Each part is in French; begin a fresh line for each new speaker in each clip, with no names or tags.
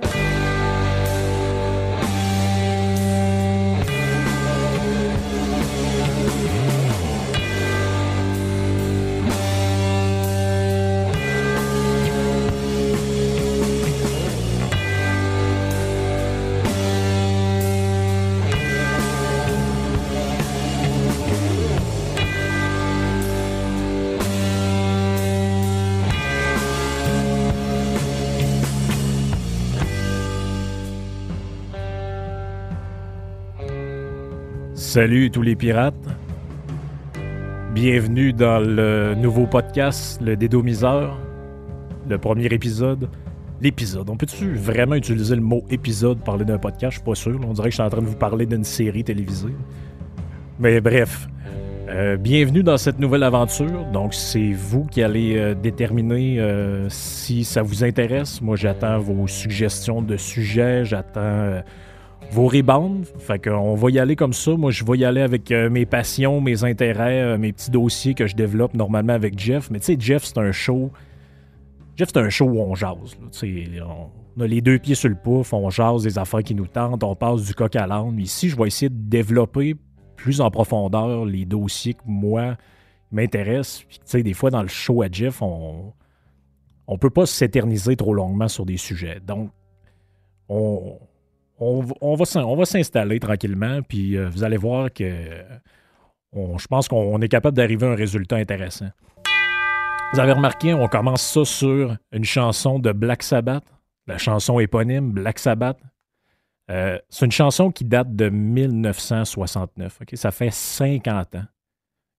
Bye. Salut tous les pirates. Bienvenue dans le nouveau podcast, le Dédomiseur, le premier épisode. L'épisode. On peut-tu vraiment utiliser le mot épisode pour parler d'un podcast? Je suis pas sûr. On dirait que je suis en train de vous parler d'une série télévisée. Mais bref. Euh, bienvenue dans cette nouvelle aventure. Donc, c'est vous qui allez euh, déterminer euh, si ça vous intéresse. Moi, j'attends vos suggestions de sujets. J'attends vos rebounds. Fait qu'on va y aller comme ça. Moi, je vais y aller avec euh, mes passions, mes intérêts, euh, mes petits dossiers que je développe normalement avec Jeff. Mais tu sais, Jeff, c'est un show. Jeff, c'est un show où on jase. On, a les deux pieds sur le pouf, on jase des affaires qui nous tentent, on passe du coq à l'âne. Ici, je vais essayer de développer plus en profondeur les dossiers que moi m'intéressent. tu sais, des fois, dans le show à Jeff, on on peut pas s'éterniser trop longuement sur des sujets. Donc, on, on, va, s'installer tranquillement, puis euh, vous allez voir que je pense qu'on est capable d'arriver à un résultat intéressant. Vous avez remarqué, on commence ça sur une chanson de Black Sabbath, la chanson éponyme Black Sabbath. Euh, c'est une chanson qui date de 1969. Ça fait 50 ans.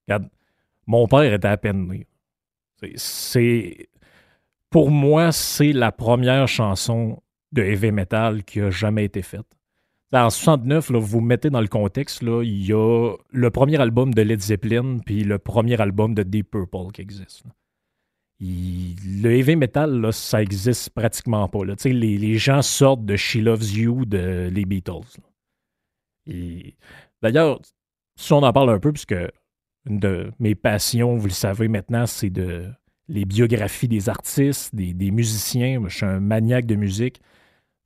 Regarde, mon père était à peine né. C'est, pour moi, c'est la première chanson de heavy metal qui a jamais été faite. En 69, là, vous mettez dans le contexte, il y a le premier album de Led Zeppelin puis le premier album de Deep Purple qui existe. le heavy metal, ça existe pratiquement pas. Les, gens sortent de She Loves You de les Beatles. D'ailleurs, si on en parle un peu, puisque une de mes passions, vous le savez maintenant, c'est de les biographies des artistes, des musiciens. je suis un maniaque de musique.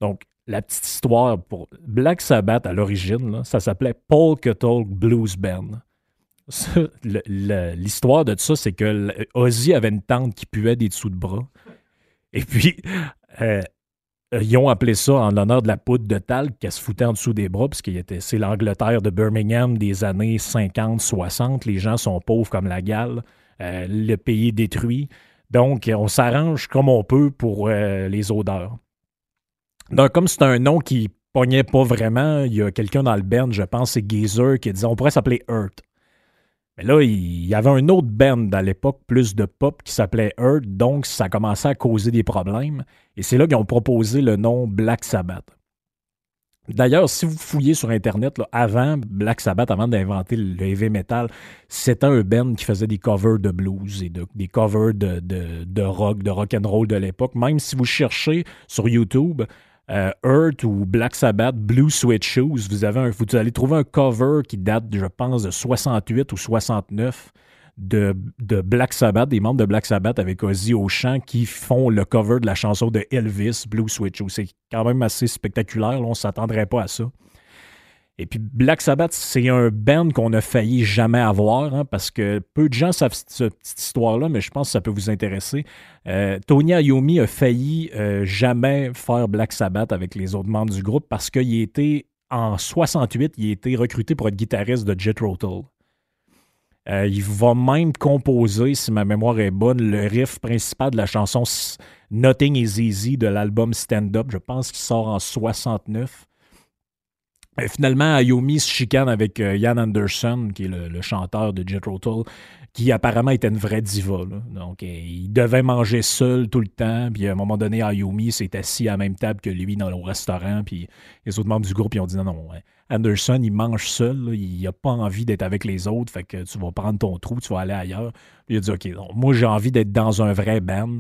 Donc, la petite histoire pour Black Sabbath à l'origine, ça s'appelait Paul Talk Blues Band. L'histoire de ça, c'est que Ozzy avait une tante qui puait des dessous de bras. Et puis, euh, ils ont appelé ça en l'honneur de la poudre de talc qu'elle se foutait en dessous des bras, parce que c'est l'Angleterre de Birmingham des années 50-60. Les gens sont pauvres comme la gale. Euh, le pays est détruit. Donc, on s'arrange comme on peut pour euh, les odeurs. Donc, comme c'est un nom qui pognait pas vraiment, il y a quelqu'un dans le band, je pense, c'est Geezer, qui disait on pourrait s'appeler Earth. Mais là, il y avait un autre band à l'époque, plus de pop, qui s'appelait Earth, donc ça commençait à causer des problèmes. Et c'est là qu'ils ont proposé le nom Black Sabbath. D'ailleurs, si vous fouillez sur Internet, avant Black Sabbath, avant d'inventer le heavy metal, c'était un band qui faisait des covers de blues et des covers de, de, de rock, de rock and roll de l'époque. Même si vous cherchez sur YouTube, euh, Earth ou Black Sabbath, Blue Sweat Shoes, vous, avez vous allez trouver un cover qui date, je pense, de 68 ou 69 de, de, Black Sabbath, des membres de Black Sabbath avec Ozzy au chant qui font le cover de la chanson de Elvis, Blue Sweat Shoes. C'est quand même assez spectaculaire, on ne s'attendrait pas à ça. Et puis Black Sabbath, c'est un band qu'on a failli jamais avoir, hein, parce que peu de gens savent cette petite histoire-là, mais je pense que ça peut vous intéresser. Euh, Tony Iommi a failli euh, jamais faire Black Sabbath avec les autres membres du groupe parce qu'il était, en 68, il a été recruté pour être guitariste de Jet Rotal. Euh, il va même composer, si ma mémoire est bonne, le riff principal de la chanson Nothing is Easy de l'album Stand Up. Je pense qu'il sort en 69. Euh, finalement, Ayomi se chicane avec euh, Ian Anderson, qui est le, chanteur de Jet Rotal, qui apparemment était une vraie diva. Donc, euh, il devait manger seul tout le temps. Puis à un moment donné, Ayomi s'est assis à la même table que lui dans le restaurant. Puis les autres membres du groupe ont dit non, non, Anderson, il mange seul. il n'a pas envie d'être avec les autres. Fait que tu vas prendre ton trou, tu vas aller ailleurs. Il a dit OK, moi j'ai envie d'être dans un vrai band.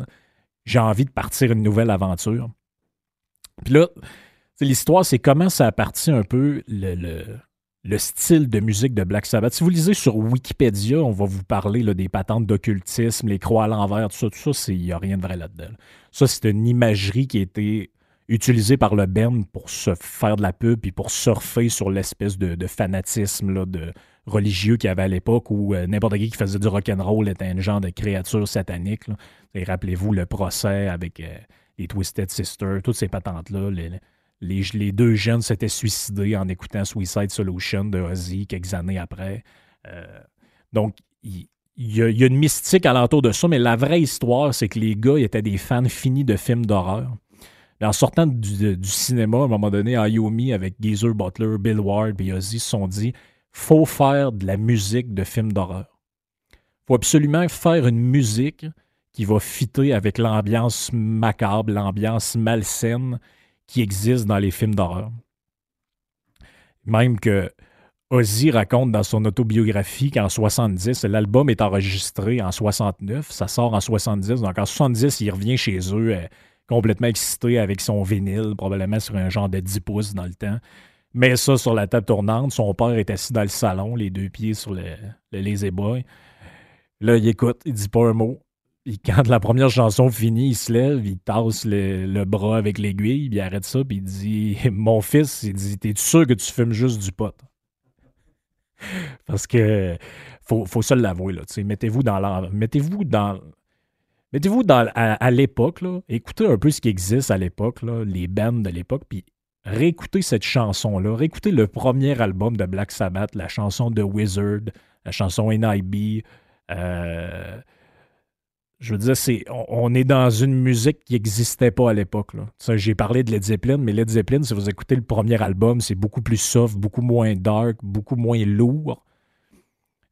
J'ai envie de partir une nouvelle aventure. Puis là, L'histoire, c'est comment ça a parti un peu le, le, style de musique de Black Sabbath. Si vous lisez sur Wikipédia, on va vous parler là, des patentes d'occultisme, les croix à l'envers, tout ça, tout ça, il n'y a rien de vrai là-dedans. Ça, c'est une imagerie qui a été utilisé par le Ben pour se faire de la pub puis pour surfer sur l'espèce de, fanatisme de religieux qu'il y avait à l'époque où euh, n'importe qui qui faisait du rock'n'roll était un genre de créature satanique. Et rappelez-vous le procès avec euh, les Twisted Sisters, toutes ces patentes-là. Les, deux jeunes s'étaient suicidés en écoutant Suicide Solution de Ozzy quelques années après. Euh, donc, il, y, a, une mystique alentour de ça, mais la vraie histoire, c'est que les gars étaient des fans finis de films d'horreur. En sortant du, cinéma, à un moment donné, à avec Geezer Butler, Bill Ward et Ozzy, se sont dit faut faire de la musique de films d'horreur. faut absolument faire une musique qui va fitter avec l'ambiance macabre, l'ambiance malsaine qui existe dans les films d'horreur. Même que Ozzy raconte dans son autobiographie qu'en 70, l'album est enregistré en 69, ça sort en 70, donc en 70, il revient chez eux euh, complètement excité avec son vinyle, probablement sur un genre de 10 pouces dans le temps. Mais ça sur la table tournante, son père est assis dans le salon, les deux pieds sur le, le lazy boy. Là, il écoute, il dit pas un mot. Quand la première chanson finit, il se lève, il tasse le, bras avec l'aiguille, il arrête ça, puis il dit Mon fils, il dit T'es sûr que tu fumes juste du pot? Parce que faut, faut se l'avouer, là. Mettez-vous dans Mettez-vous dans. Mettez-vous dans, à, l'époque, écoutez un peu ce qui existe à l'époque, les bands de l'époque, puis réécoutez cette chanson-là, réécoutez le premier album de Black Sabbath, la chanson de Wizard, la chanson NIB. Euh, je veux dire, c'est, on, est dans une musique qui n'existait pas à l'époque. J'ai parlé de Led Zeppelin, mais Led Zeppelin, si vous écoutez le premier album, c'est beaucoup plus soft, beaucoup moins dark, beaucoup moins lourd.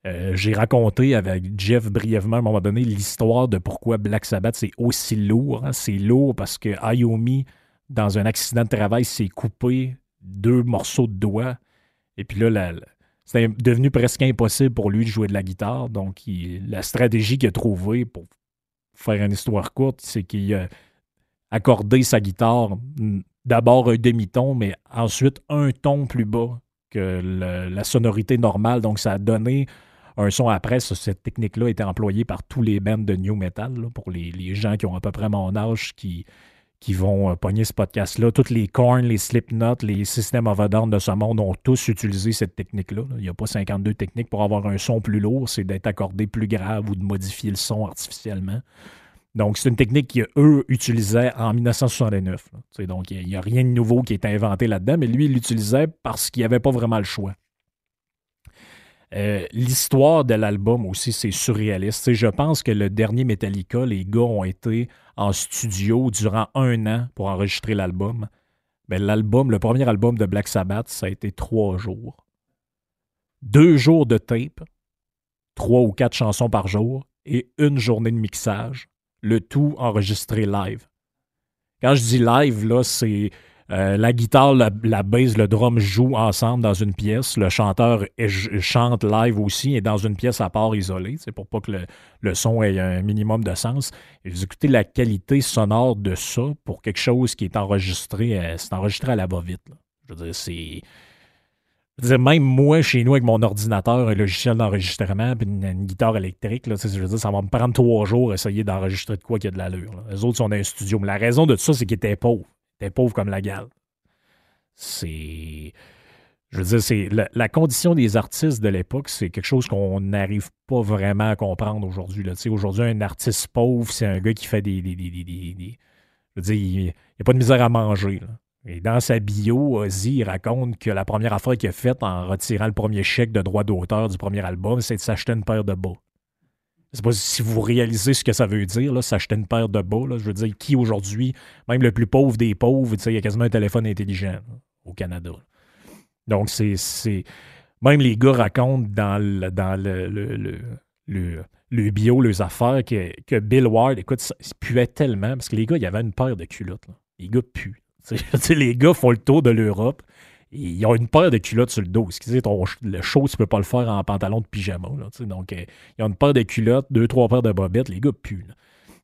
Euh, j'ai raconté avec Jeff brièvement à un moment donné l'histoire de pourquoi Black Sabbath c'est aussi lourd. Hein. C'est lourd parce que Ayomi, dans un accident de travail, s'est coupé deux morceaux de doigts. Et puis là, c'est devenu presque impossible pour lui de jouer de la guitare. Donc, la stratégie qu'il a trouvée pour faire une histoire courte, c'est qu'il a accordé sa guitare d'abord un demi-ton, mais ensuite un ton plus bas que la sonorité normale. Donc, ça a donné un son après. cette technique-là été employée par tous les bands de new metal, pour les, les, gens qui ont à peu près mon âge, qui, qui vont euh, pogner ce podcast-là. Toutes les Korn, les Slipknot, les systèmes of de ce monde ont tous utilisé cette technique-là. Il n'y a pas 52 techniques pour avoir un son plus lourd, c'est d'être accordé plus grave ou de modifier le son artificiellement. Donc, c'est une technique qu'eux utilisaient en 1969. Donc, il n'y a, rien de nouveau qui est inventé là-dedans, mais lui, il l'utilisait parce qu'il avait pas vraiment le choix. Euh, l'histoire de l'album aussi, c'est surréaliste. je pense que le dernier Metallica, les gars ont été en studio durant un an pour enregistrer l'album. Mais l'album, le premier album de Black Sabbath, ça a été trois jours. Deux jours de tape, trois ou quatre chansons par jour et une journée de mixage, le tout enregistré live. Quand je dis live, là, c'est euh, la guitare, la, la le drum jouent ensemble dans une pièce. Le chanteur chante live aussi et dans une pièce à part isolée, c'est pour pas que le, son ait un minimum de sens. Et vous écoutez la qualité sonore de ça pour quelque chose qui est enregistré, euh, c'est enregistré à la va-vite. Je veux dire, c'est. même moi, chez nous, avec mon ordinateur, un logiciel d'enregistrement, puis une, guitare électrique, là, je veux dire, ça va me prendre trois jours essayer d'enregistrer de quoi qu'il y a de l'allure. Les autres sont dans un studio. Mais la raison de ça, c'est qu'ils étaient pauvres. T'es pauvre comme la gale. C'est. Je veux dire, c'est la, condition des artistes de l'époque, c'est quelque chose qu'on n'arrive pas vraiment à comprendre aujourd'hui. Aujourd'hui, un artiste pauvre, c'est un gars qui fait des. je veux dire, il n'y a pas de misère à manger. Et dans sa bio, Ozzy, raconte que la première affaire qu'il a faite en retirant le premier chèque de droit d'auteur du premier album, c'est de s'acheter une paire de bas. Sais pas si vous réalisez ce que ça veut dire, là, s'acheter une paire de bas. je veux dire, qui aujourd'hui, même le plus pauvre des pauvres, il y a quasiment un téléphone intelligent au Canada. Donc, c'est. Même les gars racontent dans le, bio, les affaires, que, que, Bill Ward, écoute, il puait tellement, parce que les gars, il y avait une paire de culottes. Les gars puent. les gars font le tour de l'Europe ils ont une paire de culottes sur le dos. Excusez, ton, le show, tu peux pas le faire en pantalon de pyjama. donc, euh, ils ont une paire de culottes, deux, trois paires de bobettes. Les gars puent.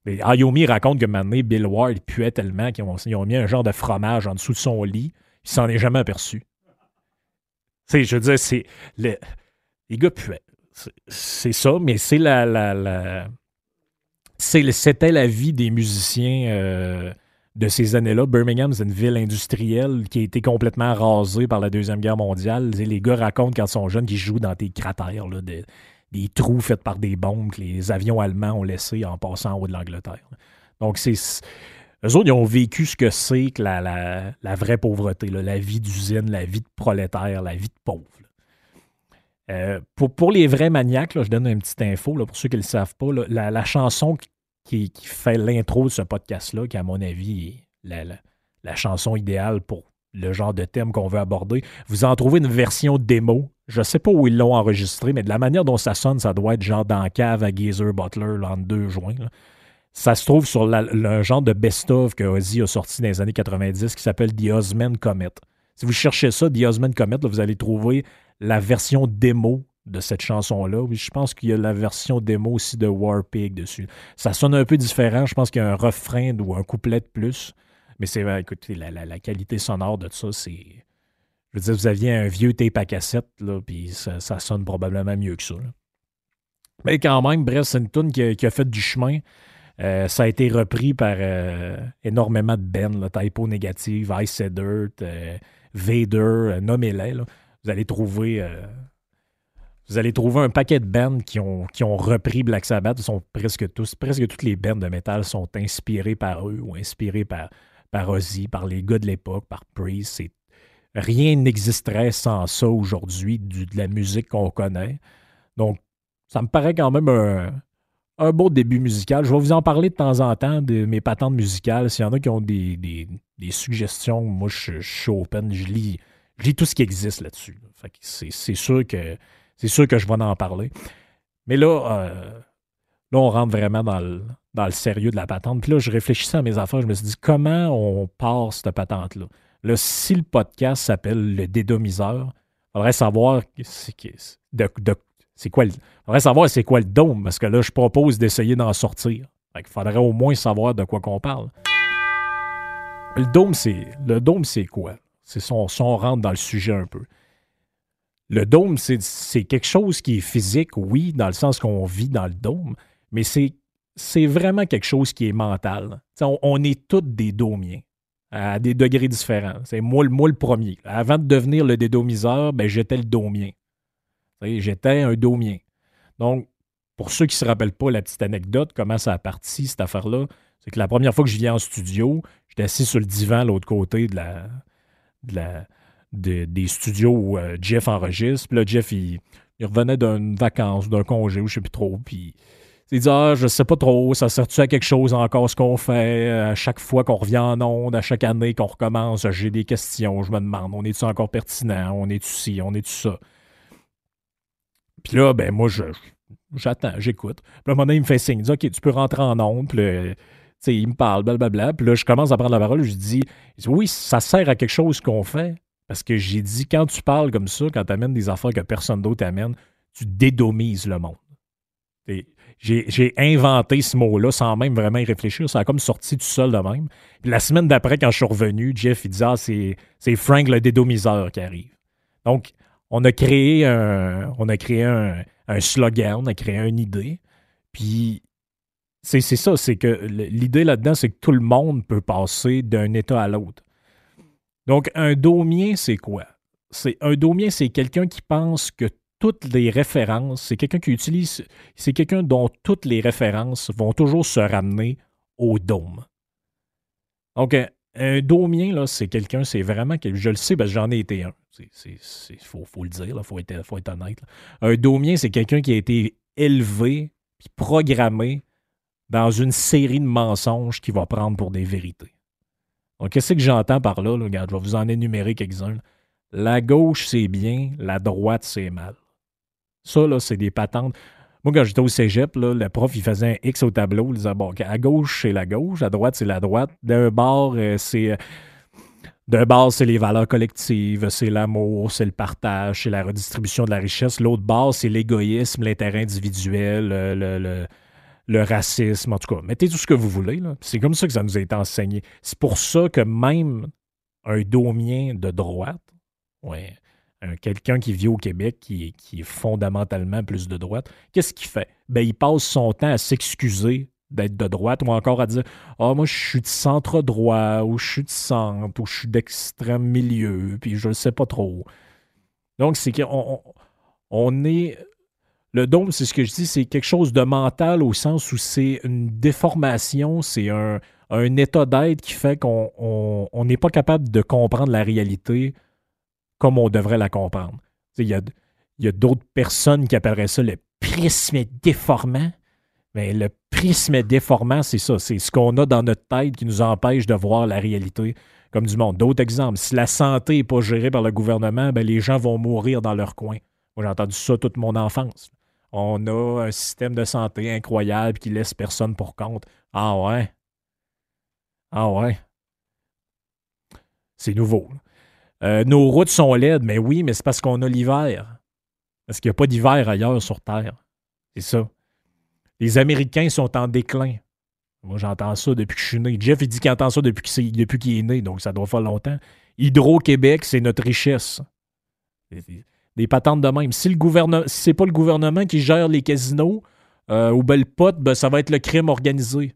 Mais Ayomi raconte que maintenant, Bill Ward puait tellement qu'ils ont, mis un genre de fromage en dessous de son lit. Il s'en est jamais aperçu. sais, je veux dire, c'est. les gars puaient. C'est ça, mais c'est la. la, la c'était la vie des musiciens. Euh, de ces années-là. Birmingham, c'est une ville industrielle qui a été complètement rasée par la Deuxième Guerre mondiale. Les gars racontent quand ils sont jeunes qu'ils jouent dans des cratères, des, trous faits par des bombes que les avions allemands ont laissés en passant en haut de l'Angleterre. Donc, c'est. Eux autres, ils ont vécu ce que c'est que la, vraie pauvreté, la vie d'usine, la vie de prolétaire, la vie de pauvre. Euh, pour, les vrais maniaques, je donne une petite info pour ceux qui ne le savent pas. la, chanson qui, fait l'intro de ce podcast-là, qui, à mon avis, est la, chanson idéale pour le genre de thème qu'on veut aborder. Vous en trouvez une version démo. Je ne sais pas où ils l'ont enregistré, mais de la manière dont ça sonne, ça doit être genre dans cave à Geezer Butler en 2 juin. Ça se trouve sur le genre de best-of que Ozzy a sorti dans les années 90 qui s'appelle The Osman Comet. Si vous cherchez ça, The Osman Comet, vous allez trouver la version démo de cette chanson-là. Oui, je pense qu'il y a la version démo aussi de War Pig dessus. Ça sonne un peu différent. Je pense qu'il y a un refrain ou un couplet de plus. Mais c'est écoutez, la, qualité sonore de ça, c'est. Je veux dire, vous aviez un vieux tape à cassette, là, puis ça, sonne probablement mieux que ça. Mais quand même, bref, c'est une tune qui, a fait du chemin. Euh, ça a été repris par euh, énormément de bands, Typo Négative, Ice Dirt, euh, Vader, nommez-les. Vous allez trouver vous allez trouver un paquet de bands qui ont, qui ont repris Black Sabbath. Sont presque tous, presque toutes les bands de métal sont inspirées par eux ou inspirées par, par Ozzy, par les gars de l'époque, par Priest. Rien n'existerait sans ça aujourd'hui, de la musique qu'on connaît. Donc, ça me paraît quand même un, un beau début musical. Je vais vous en parler de temps en temps de mes patentes musicales. S'il y en a qui ont des, des, suggestions, moi, je, suis open. Je lis, je lis tout ce qui existe là-dessus. C'est sûr que c'est sûr que je vais en parler. Mais là, euh, on rentre vraiment dans le, dans le sérieux de la patente. Puis là, je réfléchissais à mes affaires. Je me suis dit, comment on part cette patente-là? Là, si le podcast s'appelle Le Dédomiseur, il faudrait savoir c'est quoi le, faudrait savoir c'est quoi le dôme, parce que là, je propose d'essayer d'en sortir. il faudrait au moins savoir de quoi qu'on parle. Le dôme, c'est le dôme, c'est quoi? C'est son, son rentre dans le sujet un peu le dôme, c'est quelque chose qui est physique, oui, dans le sens qu'on vit dans le dôme, mais c'est vraiment quelque chose qui est mental. On, est tous des dômiens à des degrés différents. C'est moi, le premier. Avant de devenir le dédomiseur, ben, j'étais le domien. J'étais un domien. Donc, pour ceux qui ne se rappellent pas la petite anecdote, comment ça a parti, cette affaire-là, c'est que la première fois que je viens en studio, j'étais assis sur le divan l'autre côté de la, de la, des studios où euh, Jeff enregistre. Puis là, Jeff, il, revenait d'une vacance, d'un congé, ou je sais plus trop. Puis il dit Ah, je sais pas trop, ça sert-tu à quelque chose encore ce qu'on fait? À chaque fois qu'on revient en onde, à chaque année qu'on recommence, j'ai des questions, je me demande on est-tu encore pertinent? On est-tu ci? On est-tu ça? Puis là, ben moi, je, j'attends, j'écoute. Puis à un moment donné, il me fait signe, il dit Ok, tu peux rentrer en onde. Puis il me parle, blablabla. Puis là, je commence à prendre la parole, je dis Oui, ça sert à quelque chose qu'on fait. Parce que j'ai dit, quand tu parles comme ça, quand tu amènes des affaires que personne d'autre amène, tu dédomises le monde. J'ai inventé ce mot-là sans même vraiment y réfléchir. Ça a comme sorti tout seul de même. Puis la semaine d'après, quand je suis revenu, Jeff, il dit Ah, c'est Frank le dédomiseur qui arrive. Donc, on a créé un, on a créé un, un slogan, on a créé une idée. Puis, c'est ça, c'est que l'idée là-dedans, c'est que tout le monde peut passer d'un état à l'autre. Donc, un domien, c'est quoi? C'est un domien, c'est quelqu'un qui pense que toutes les références, c'est quelqu'un qui utilise, c'est quelqu'un dont toutes les références vont toujours se ramener au dôme. Donc, un, domien, là, c'est quelqu'un, c'est vraiment, je le sais, parce que j'en ai été un. Il faut, le dire, il faut être, faut être honnête. Un domien, c'est quelqu'un qui a été élevé puis programmé dans une série de mensonges qu'il va prendre pour des vérités qu'est-ce que j'entends par là, Regarde, je vais vous en énumérer quelques-uns. La gauche, c'est bien, la droite, c'est mal. Ça, là, c'est des patentes. Moi, quand j'étais au cégep, le prof, il faisait un X au tableau. Il disait, bon, à gauche, c'est la gauche, à droite, c'est la droite. D'un bord, euh, c'est. Euh, d'un bord, c'est les valeurs collectives, c'est l'amour, c'est le partage, c'est la redistribution de la richesse. L'autre bord, c'est l'égoïsme, l'intérêt individuel, le, le racisme, en tout cas. Mettez tout ce que vous voulez. C'est comme ça que ça nous a été enseigné. C'est pour ça que même un domien de droite, ouais, quelqu'un qui vit au Québec, qui, est fondamentalement plus de droite, qu'est-ce qu'il fait? Ben, il passe son temps à s'excuser d'être de droite ou encore à dire Ah, moi, je suis de centre droit ou je suis de centre ou je suis d'extrême milieu, puis je ne sais pas trop. Donc, c'est qu'on on est. Le dôme, c'est ce que je dis, c'est quelque chose de mental au sens où c'est une déformation, c'est un, état d'être qui fait qu'on n'est pas capable de comprendre la réalité comme on devrait la comprendre. Il y a, y a d'autres personnes qui appelleraient ça le prisme déformant. Mais le prisme déformant, c'est ça. C'est ce qu'on a dans notre tête qui nous empêche de voir la réalité comme du monde. D'autres exemples, si la santé n'est pas gérée par le gouvernement, ben les gens vont mourir dans leur coin. Moi, j'ai entendu ça toute mon enfance. On a un système de santé incroyable qui laisse personne pour compte. Ah ouais. Ah ouais. C'est nouveau. Euh, nos routes sont laides, mais oui, mais c'est parce qu'on a l'hiver. Parce qu'il n'y a pas d'hiver ailleurs sur Terre. C'est ça. Les Américains sont en déclin. Moi, j'entends ça depuis que je suis né. Jeff, il dit qu'il entend ça depuis qu'il est, né, donc ça doit faire longtemps. Hydro-Québec, c'est notre richesse. Des, patentes de même. Si le gouvernement, c'est pas le gouvernement qui gère les casinos euh, ou belle pote, ben, ça va être le crime organisé.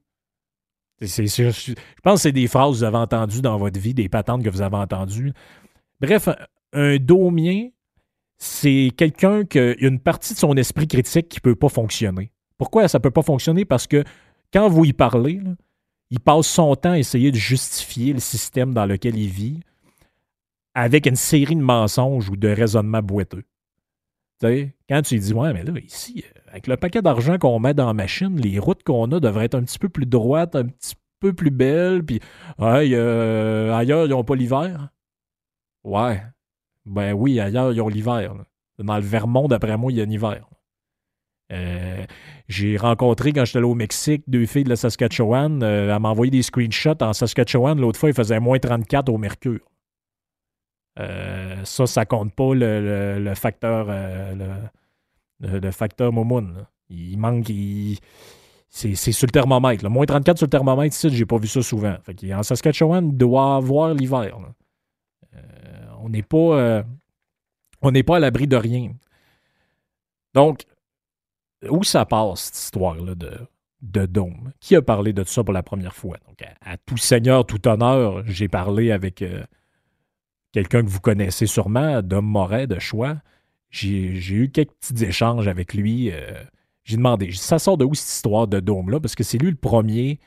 je pense que c'est des phrases que vous avez entendues dans votre vie, des patentes que vous avez entendues. Bref, un, domien, c'est quelqu'un qui a une partie de son esprit critique qui ne peut pas fonctionner. Pourquoi ça ne peut pas fonctionner? Parce que quand vous y parlez, il passe son temps à essayer de justifier le système dans lequel il vit avec une série de mensonges ou de raisonnements boiteux. quand tu dis, ouais, mais là, ici, avec le paquet d'argent qu'on met dans la machine, les routes qu'on a devraient être un petit peu plus droites, un petit peu plus belles, puis euh, ailleurs, ils n'ont pas l'hiver. Ouais. Ben oui, ailleurs, ils ont l'hiver. Dans le Vermont, d'après moi, il y a un hiver. Euh, j'ai rencontré quand j'étais allé au Mexique deux filles de la Saskatchewan. Euh, elle m'a envoyé des screenshots. En Saskatchewan, l'autre fois, il faisait moins 34 au mercure. Euh, ça, ça compte pas le, facteur le, facteur Momoun. Il manque. c'est, sur le thermomètre. Moins 34 sur le thermomètre, ici, j'ai pas vu ça souvent. en Saskatchewan, il doit avoir l'hiver. on n'est pas. on n'est pas à l'abri de rien. Donc, où ça passe, cette histoire-là de, de Dôme? Qui a parlé de ça pour la première fois? Donc, à, tout seigneur, tout honneur, j'ai parlé avec euh, quelqu'un que vous connaissez sûrement, Dom Moret de Choix. J'ai eu quelques petits échanges avec lui. Euh, j'ai demandé, ça sort de où cette histoire de Dôme-là? Parce que c'est lui le premier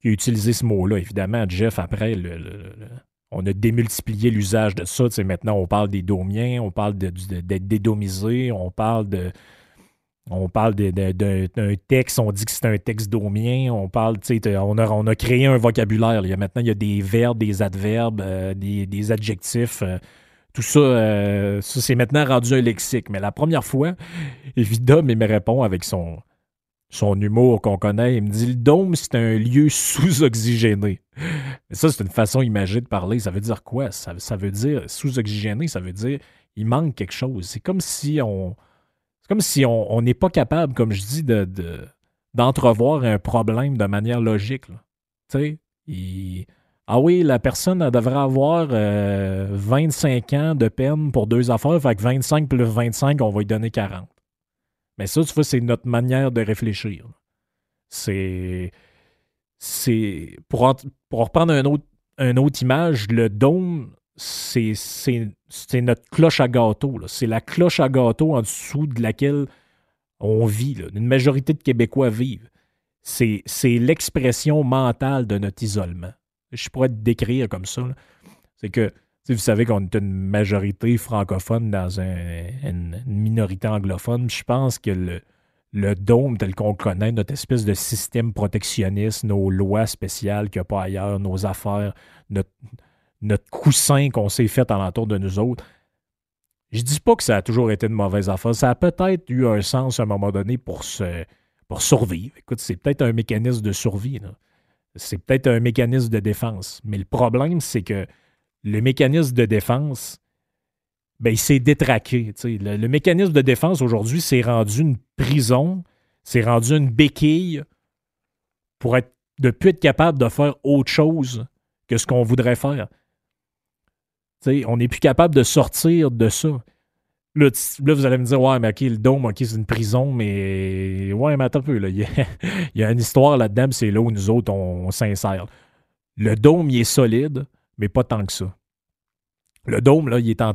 qui a utilisé ce mot-là. Évidemment, Jeff, après, on a démultiplié l'usage de ça. maintenant, on parle des domiens, on parle d'être dédomisé, on parle de on parle d'un texte, on dit que c'est un texte domien, on parle, on a, on a créé un vocabulaire. Il maintenant, il y a des verbes, des adverbes, euh, des, adjectifs. Euh, tout ça, euh, ça c'est maintenant rendu un lexique. Mais la première fois, Evidom, il me répond avec son, son humour qu'on connaît. Il me dit Le dôme, c'est un lieu sous-oxygéné. Ça, c'est une façon imagée de parler. Ça veut dire quoi? Ça, ça veut dire sous-oxygéné, ça veut dire il manque quelque chose. C'est comme si on comme si on n'est pas capable, comme je dis, de, d'entrevoir un problème de manière logique. Tu sais, ah oui, la personne devrait avoir 25 euh, ans de peine pour deux affaires, fait que 25 plus 25, on va lui donner 40. Mais ça, tu vois, c'est notre manière de réfléchir. C'est. C'est. Pour, pour reprendre un autre, une autre image, le dôme, c'est notre cloche à gâteau. C'est la cloche à gâteau en dessous de laquelle on vit. Une majorité de Québécois vivent. C'est l'expression mentale de notre isolement. Je pourrais te décrire comme ça. C'est que vous savez qu'on est une majorité francophone dans une, minorité anglophone. Je pense que le, dôme tel qu'on connaît, notre espèce de système protectionniste, nos lois spéciales qu'il n'y a pas ailleurs, nos affaires, notre, notre coussin qu'on s'est fait alentour de nous autres. Je dis pas que ça a toujours été une mauvaise affaire. Ça a peut-être eu un sens à un moment donné pour, pour survivre. Écoute, c'est peut-être un mécanisme de survie. C'est peut-être un mécanisme de défense. Mais le problème, c'est que le mécanisme de défense, ben, il s'est détraqué. Le, mécanisme de défense aujourd'hui, c'est rendu une prison, c'est rendu une béquille pour être, de plus être capable de faire autre chose que ce qu'on voudrait faire on n'est plus capable de sortir de ça. Là, vous allez me dire, ouais, mais OK, le dôme, OK, c'est une prison, mais ouais, mais attends un peu. Il, y a, une histoire là-dedans, c'est là où nous autres, on, s'insère. Le dôme, il est solide, mais pas tant que ça. Le dôme, là, il est en,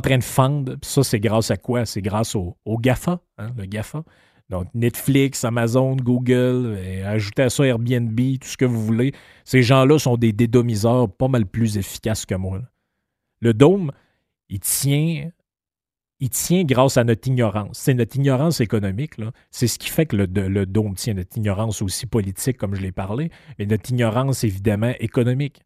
train de fendre. ça, c'est grâce à quoi? C'est grâce au, GAFA, hein, le GAFA. Donc, Netflix, Amazon, Google, ajoutez à ça Airbnb, tout ce que vous voulez. Ces gens-là sont des dédomiseurs pas mal plus efficaces que moi. Le dôme, il tient, il tient grâce à notre ignorance. C'est notre ignorance économique. C'est ce qui fait que le, dôme tient notre ignorance aussi politique, comme je l'ai parlé, mais notre ignorance évidemment économique.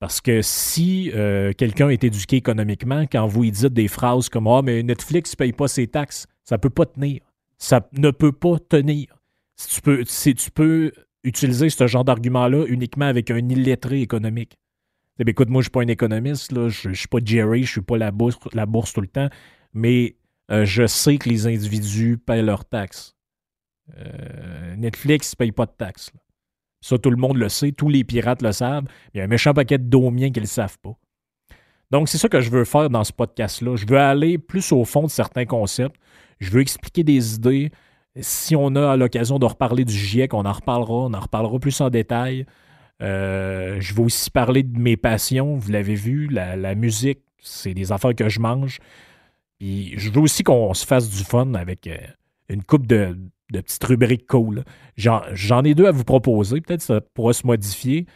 Parce que si euh, quelqu'un est éduqué économiquement, quand vous lui dites des phrases comme Ah, mais Netflix ne paye pas ses taxes, ça ne peut pas tenir ça ne peut pas tenir. Si tu peux, si tu peux utiliser ce genre d'argument-là uniquement avec un illettré économique. Eh écoute, moi, je ne suis pas un économiste, là, je ne suis pas Jerry, je ne suis pas la bourse, la bourse tout le temps, mais euh, je sais que les individus paient leurs taxes. Euh, Netflix ne paye pas de taxes. Ça, tout le monde le sait, tous les pirates le savent. Il y a un méchant paquet de domiens qui ne savent pas. Donc, c'est ça que je veux faire dans ce podcast-là. Je veux aller plus au fond de certains concepts. Je veux expliquer des idées. Si on a l'occasion de reparler du GIEC, on en reparlera, on en reparlera plus en détail. Euh, je veux aussi parler de mes passions, vous l'avez vu, la, musique, c'est des affaires que je mange. Puis je veux aussi qu'on se fasse du fun avec euh, une coupe de, petites rubriques cool. J'en ai deux à vous proposer, peut-être ça pourra se modifier,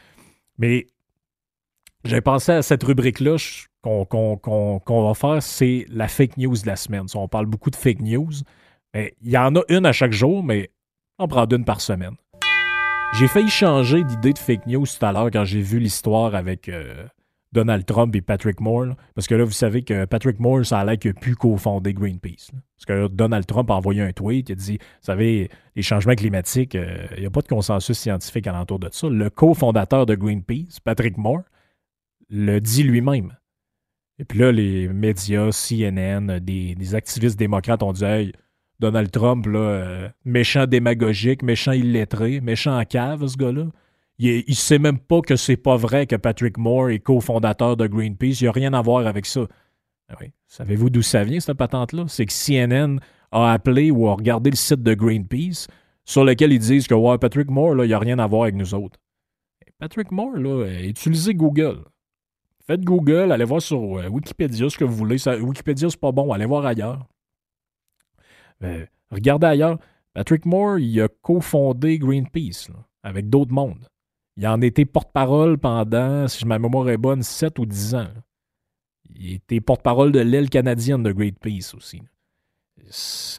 mais j'ai pensé à cette rubrique-là qu'on va faire, c'est la fake news de la semaine. On parle beaucoup de fake news. Mais il y en a une à chaque jour, mais on prend une par semaine. J'ai failli changer d'idée de fake news tout à l'heure quand j'ai vu l'histoire avec euh, Donald Trump et Patrick Moore. parce que là, vous savez que Patrick Moore, ça a l'air qu'il a pu cofonder Greenpeace. Parce que Donald Trump a envoyé un tweet, il a dit, vous savez, les changements climatiques, euh, il n'y a pas de consensus scientifique alentour de ça. Le cofondateur de Greenpeace, Patrick Moore, le dit lui-même. Et puis là, les médias, CNN, des, activistes démocrates ont dit Hey, Donald Trump, là, euh, méchant démagogique, méchant illettré, méchant en cave, ce gars-là. Il, ne sait même pas que c'est pas vrai que Patrick Moore est cofondateur de Greenpeace. Il n'y a rien à voir avec ça. Ah. Savez-vous d'où ça vient, cette patente-là? C'est que CNN a appelé ou a regardé le site de Greenpeace sur lequel ils disent que Patrick Moore, il n'y a rien à voir avec nous autres. Patrick Moore, là, utilisez Google. Faites Google, allez voir sur euh, Wikipédia ce que vous voulez. Wikipédia, c'est pas bon, allez voir ailleurs. Euh, regardez ailleurs. Patrick Moore, il a cofondé Greenpeace avec d'autres mondes. Il en était porte-parole pendant, si ma mémoire est bonne, 7 ou 10 ans. Il était porte-parole de l'aile canadienne de Greenpeace aussi. C'est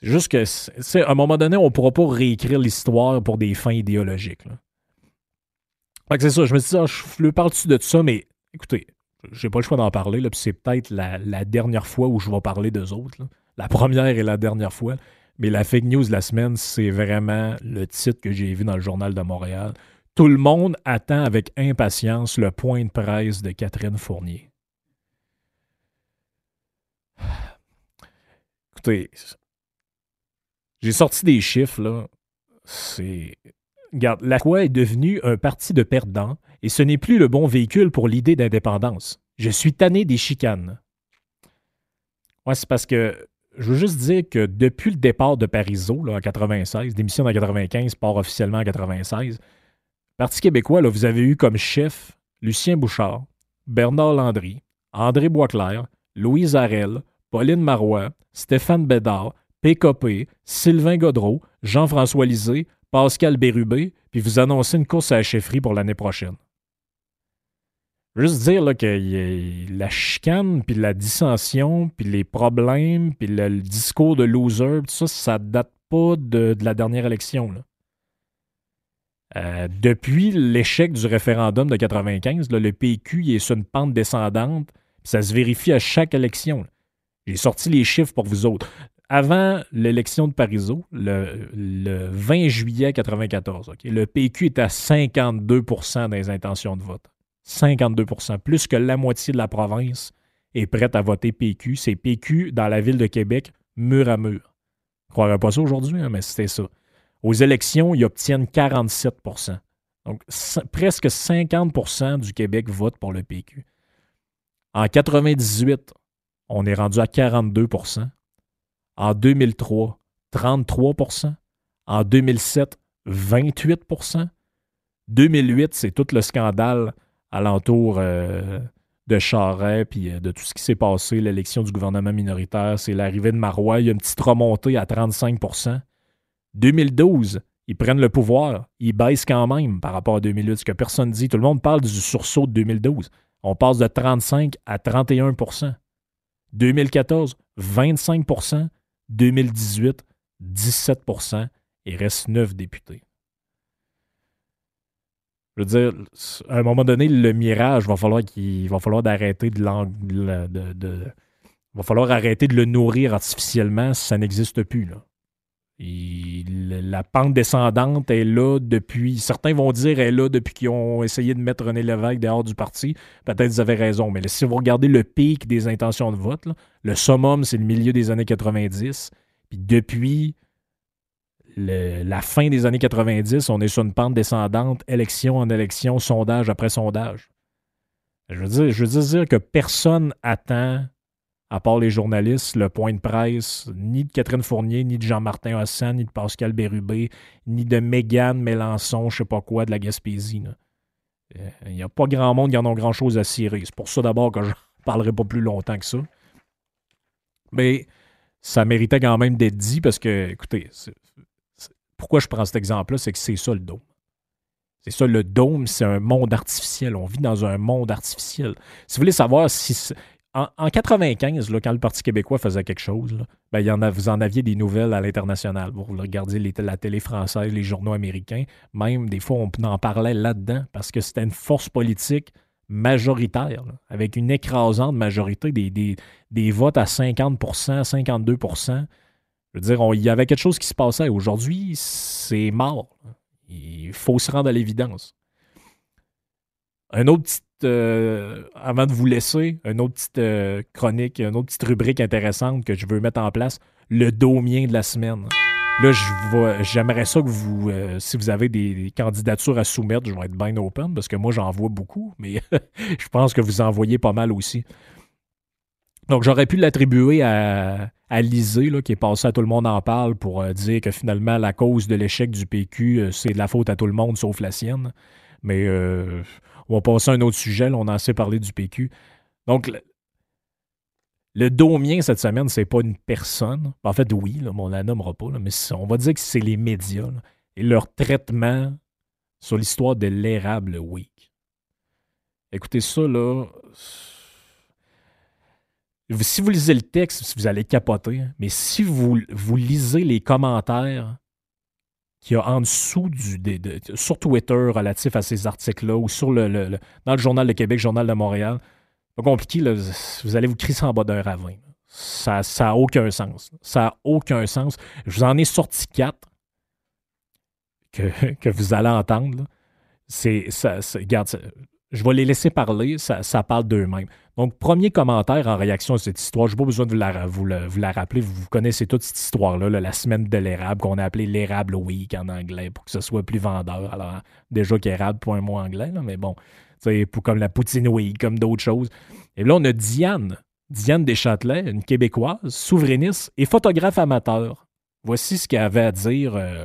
juste que, à un moment donné, on ne pourra pas réécrire l'histoire pour des fins idéologiques c'est ça, je me dis, ah, je parle-tu de ça, mais écoutez, j'ai pas le choix d'en parler, puis c'est peut-être la, dernière fois où je vais parler d'eux autres. La première et la dernière fois. Mais la fake news de la semaine, c'est vraiment le titre que j'ai vu dans le Journal de Montréal. Tout le monde attend avec impatience le point de presse de Catherine Fournier. Écoutez, j'ai sorti des chiffres, là. C'est Regarde, la Croix est devenue un parti de perdants et ce n'est plus le bon véhicule pour l'idée d'indépendance. Je suis tanné des chicanes. Ouais, c'est parce que je veux juste dire que depuis le départ de Parizeau là, en 96, démission en 95, part officiellement en 96, Parti québécois, vous avez eu comme chef Lucien Bouchard, Bernard Landry, André Boisclair, Louise Arel, Pauline Marois, Stéphane Bédard, PKP, Sylvain Godreau, Jean-François Lisée, Pascal Bérubé, puis vous annoncez une course à la chefferie pour l'année prochaine. Juste dire là, que la chicane, puis la dissension, puis les problèmes, puis le, discours de loser, tout ça, ça date pas de, la dernière élection. Euh, depuis l'échec du référendum de 95, le PQ est sur une pente descendante, ça se vérifie à chaque élection. J'ai sorti les chiffres pour vous autres avant l'élection de Parizeau, le, 20 juillet 1994, le PQ est à 52% des intentions de vote. 52% plus que la moitié de la province est prête à voter PQ. C'est PQ dans la ville de Québec, mur à mur. Je croirais pas ça aujourd'hui, hein, mais c'était ça. Aux élections, ils obtiennent 47% Donc, presque 50% du Québec vote pour le PQ. En 98, on est rendu à 42% En 2003, 33% En 2007, 28% 2008, c'est tout le scandale alentour euh, de Charret puis euh, de tout ce qui s'est passé, l'élection du gouvernement minoritaire. C'est l'arrivée de Marois. Il y a une petite remontée à 35% 2012, ils prennent le pouvoir. Ils baissent quand même par rapport à 2008, ce que personne dit. Tout le monde parle du sursaut de 2012. On passe de 35 à 31% 2014, 25% 2018, 17% Il reste 9 députés. Je veux dire, à un moment donné, le mirage, va falloir qu'il va falloir va falloir arrêter de le nourrir artificiellement si ça n'existe plus. Là la pente descendante est là depuis. Certains vont dire elle est là depuis qu'ils ont essayé de mettre René Lévesque dehors du parti. Peut-être vous avez raison, mais si vous regardez le pic des intentions de vote, le summum, c'est le milieu des années 90. Puis depuis la fin des années 90, on est sur une pente descendante, élection en élection, sondage après sondage. Je veux dire, je veux que personne attend à part les journalistes, le point de presse, ni de Catherine Fournier, ni de Jean-Martin Hossan, ni de Pascal Bérubé, ni de Mégane Mélenchon, je sais pas quoi, de la Gaspésie. Euh, il n'y a pas grand monde qui en a grand-chose à cirer. C'est pour ça d'abord que je parlerai pas plus longtemps que ça. Mais ça méritait quand même d'être dit parce que, écoutez, pourquoi je prends cet exemple-là, c'est que c'est ça le dôme. C'est ça, le dôme, c'est un monde artificiel. On vit dans un monde artificiel. Si vous voulez savoir si en, 1995, quand le Parti québécois faisait quelque chose, ben, en vous en aviez des nouvelles à l'international. Vous regardez la télé française, les journaux américains. Même, des fois, on en parlait là-dedans parce que c'était une force politique majoritaire, avec une écrasante majorité des, des, votes à 50% 52 Je veux dire, il y avait quelque chose qui se passait. Aujourd'hui, c'est mort. Il faut se rendre à l'évidence. Un autre petit euh, avant de vous laisser, une autre petite euh, chronique, une autre petite rubrique intéressante que je veux mettre en place, le domien de la semaine. Là, j'aimerais ça que vous, euh, si vous avez des, candidatures à soumettre, je vais être bien open parce que moi, j'en vois beaucoup, mais je pense que vous en voyez pas mal aussi. Donc, j'aurais pu l'attribuer à, à Lisée, là, qui est passé à Tout le monde en parle pour dire que finalement, la cause de l'échec du PQ, c'est de la faute à tout le monde sauf la sienne. Mais on va passer à un autre sujet. on a assez parlé du PQ. Donc, le, le domien cette semaine, c'est pas une personne. En fait, oui, là, on la nommera pas, mais on va dire que c'est les médias et leur traitement sur l'histoire de l'érable week. Écoutez ça, là. Si vous lisez le texte, vous allez capoter, hein. mais si vous, vous lisez les commentaires qui a en dessous du, sur Twitter relatif à ces articles-là ou sur le, dans le Journal de Québec, Journal de Montréal. Pas compliqué, vous allez vous crisser en bas d'un ravin. Ça n'a aucun sens. Ça n'a aucun sens. Je vous en ai sorti quatre que, que vous allez entendre. C'est, ça, je vais les laisser parler, ça, parle d'eux-mêmes. Donc, premier commentaire en réaction à cette histoire, je n'ai pas besoin de vous la, vous, la, rappeler, vous, connaissez toute cette histoire-là, la semaine de l'érable, qu'on a appelé l'érable week en anglais, pour que ce soit plus vendeur. Alors, déjà qu'érable, pas un mot anglais, mais bon, pour, comme la poutine week, comme d'autres choses. Et là, on a Diane, Diane Deschâtelet, une Québécoise, souverainiste et photographe amateur. Voici ce qu'elle avait à dire euh,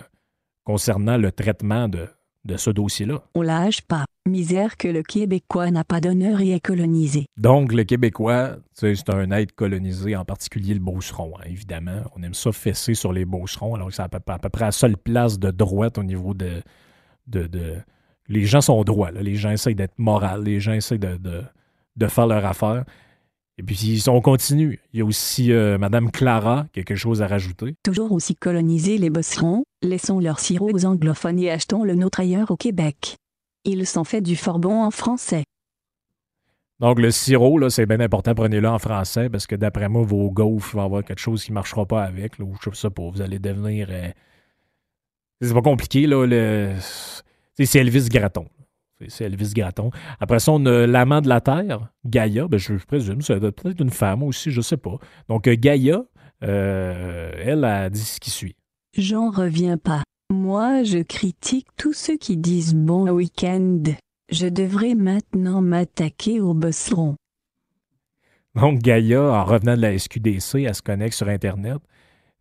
concernant le traitement de, de ce dossier-là.
On lâche pas. Misère que le Québécois n'a pas d'honneur et est colonisé.
Donc, le Québécois, c'est un être colonisé, en particulier le beauceron, hein, évidemment. On aime ça fesser sur les beaucerons, alors que c'est à peu, près la seule place de droite au niveau de. de, Les gens sont droits, les gens essayent d'être moraux, les gens essayent de, de faire leur affaire. Et puis, on continue. Il y a aussi euh, Madame Clara, quelque chose à rajouter.
Toujours aussi coloniser les bosserons, laissons leur sirop aux anglophones et achetons le nôtre ailleurs au Québec. Ils s'en fait du fort bon en français.
Donc, le sirop, là, c'est bien important, prenez-le en français, parce que d'après moi, vos gaufres vont avoir quelque chose qui ne marchera pas avec, là, ou je sais pas, vous allez devenir... Euh, c'est pas compliqué, là, le... c'est Elvis Graton. C'est Elvis Gratton. Après ça, on a l'amant de la Terre, Gaïa. Ben, je, présume, c'est peut-être une femme aussi, je ne sais pas. Donc, euh, Gaïa, euh, elle a dit ce qui suit.
J'en reviens pas. Moi, je critique tous ceux qui disent bon week-end. Je devrais maintenant m'attaquer au bosseron.
Donc, Gaïa, en revenant de la SQDC, elle se connecte sur Internet.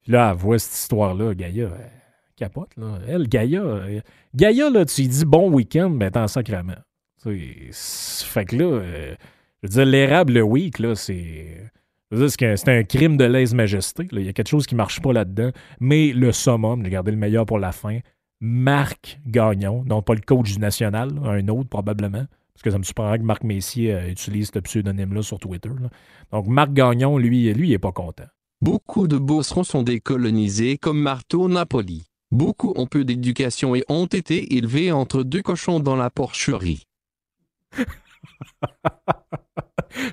Puis là, elle voit cette histoire-là. Gaïa, elle capote. Là. Elle, Gaïa, euh, Gaïa, là, tu dis bon week-end, ben t'en sacrement. Fait que là, euh, je veux dire, l'érable week, là, c'est. C'est un crime de lèse-majesté. Il y a quelque chose qui ne marche pas là-dedans. Mais le summum, j'ai gardé le meilleur pour la fin, Marc Gagnon, non pas le coach du national, un autre probablement, parce que ça me surprendrait que Marc Messier euh, utilise ce pseudonyme-là sur Twitter. Donc Marc Gagnon, lui, lui, il n'est pas content.
Beaucoup de bosserons sont décolonisés comme Marteau Napoli. Beaucoup ont peu d'éducation et ont été élevés entre deux cochons dans la porcherie.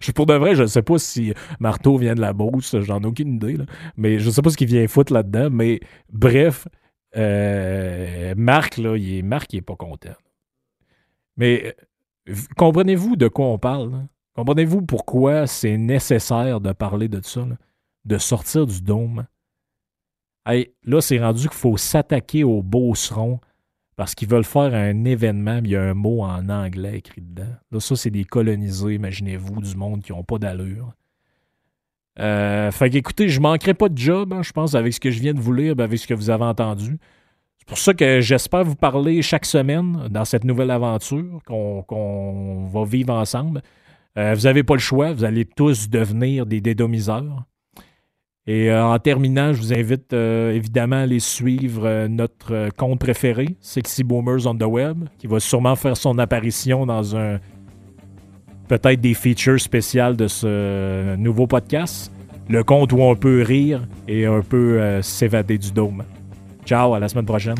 je, pour de vrai, je ne sais pas si Marteau vient de la Beauce, j'en ai aucune idée, mais je ne sais pas ce qu'il vient foutre là-dedans, mais bref, euh, Marc, là, il Marc, il est pas content. Mais euh, comprenez-vous de quoi on parle? Comprenez-vous pourquoi c'est nécessaire de parler de ça, de sortir du dôme? Là, c'est rendu qu'il faut s'attaquer aux beaucerons parce qu'ils veulent faire un événement, mais il y a un mot en anglais écrit dedans. Là, ça, c'est des colonisés, imaginez-vous, du monde qui n'ont pas d'allure. Euh, fait qu'écoutez, je manquerai pas de job, hein, je pense, avec ce que je viens de vous lire, ben, avec ce que vous avez entendu. C'est pour ça que j'espère vous parler chaque semaine dans cette nouvelle aventure qu'on va vivre ensemble. Euh, vous n'avez pas le choix, vous allez tous devenir des dédomiseurs. Et euh, en terminant, je vous invite euh, évidemment à aller suivre euh, notre compte préféré, Sexy Boomers on the Web, qui va sûrement faire son apparition dans un peut-être des features spéciales de ce nouveau podcast. Le compte où on peut rire et un peu s'évader du dôme. Ciao, à la semaine prochaine.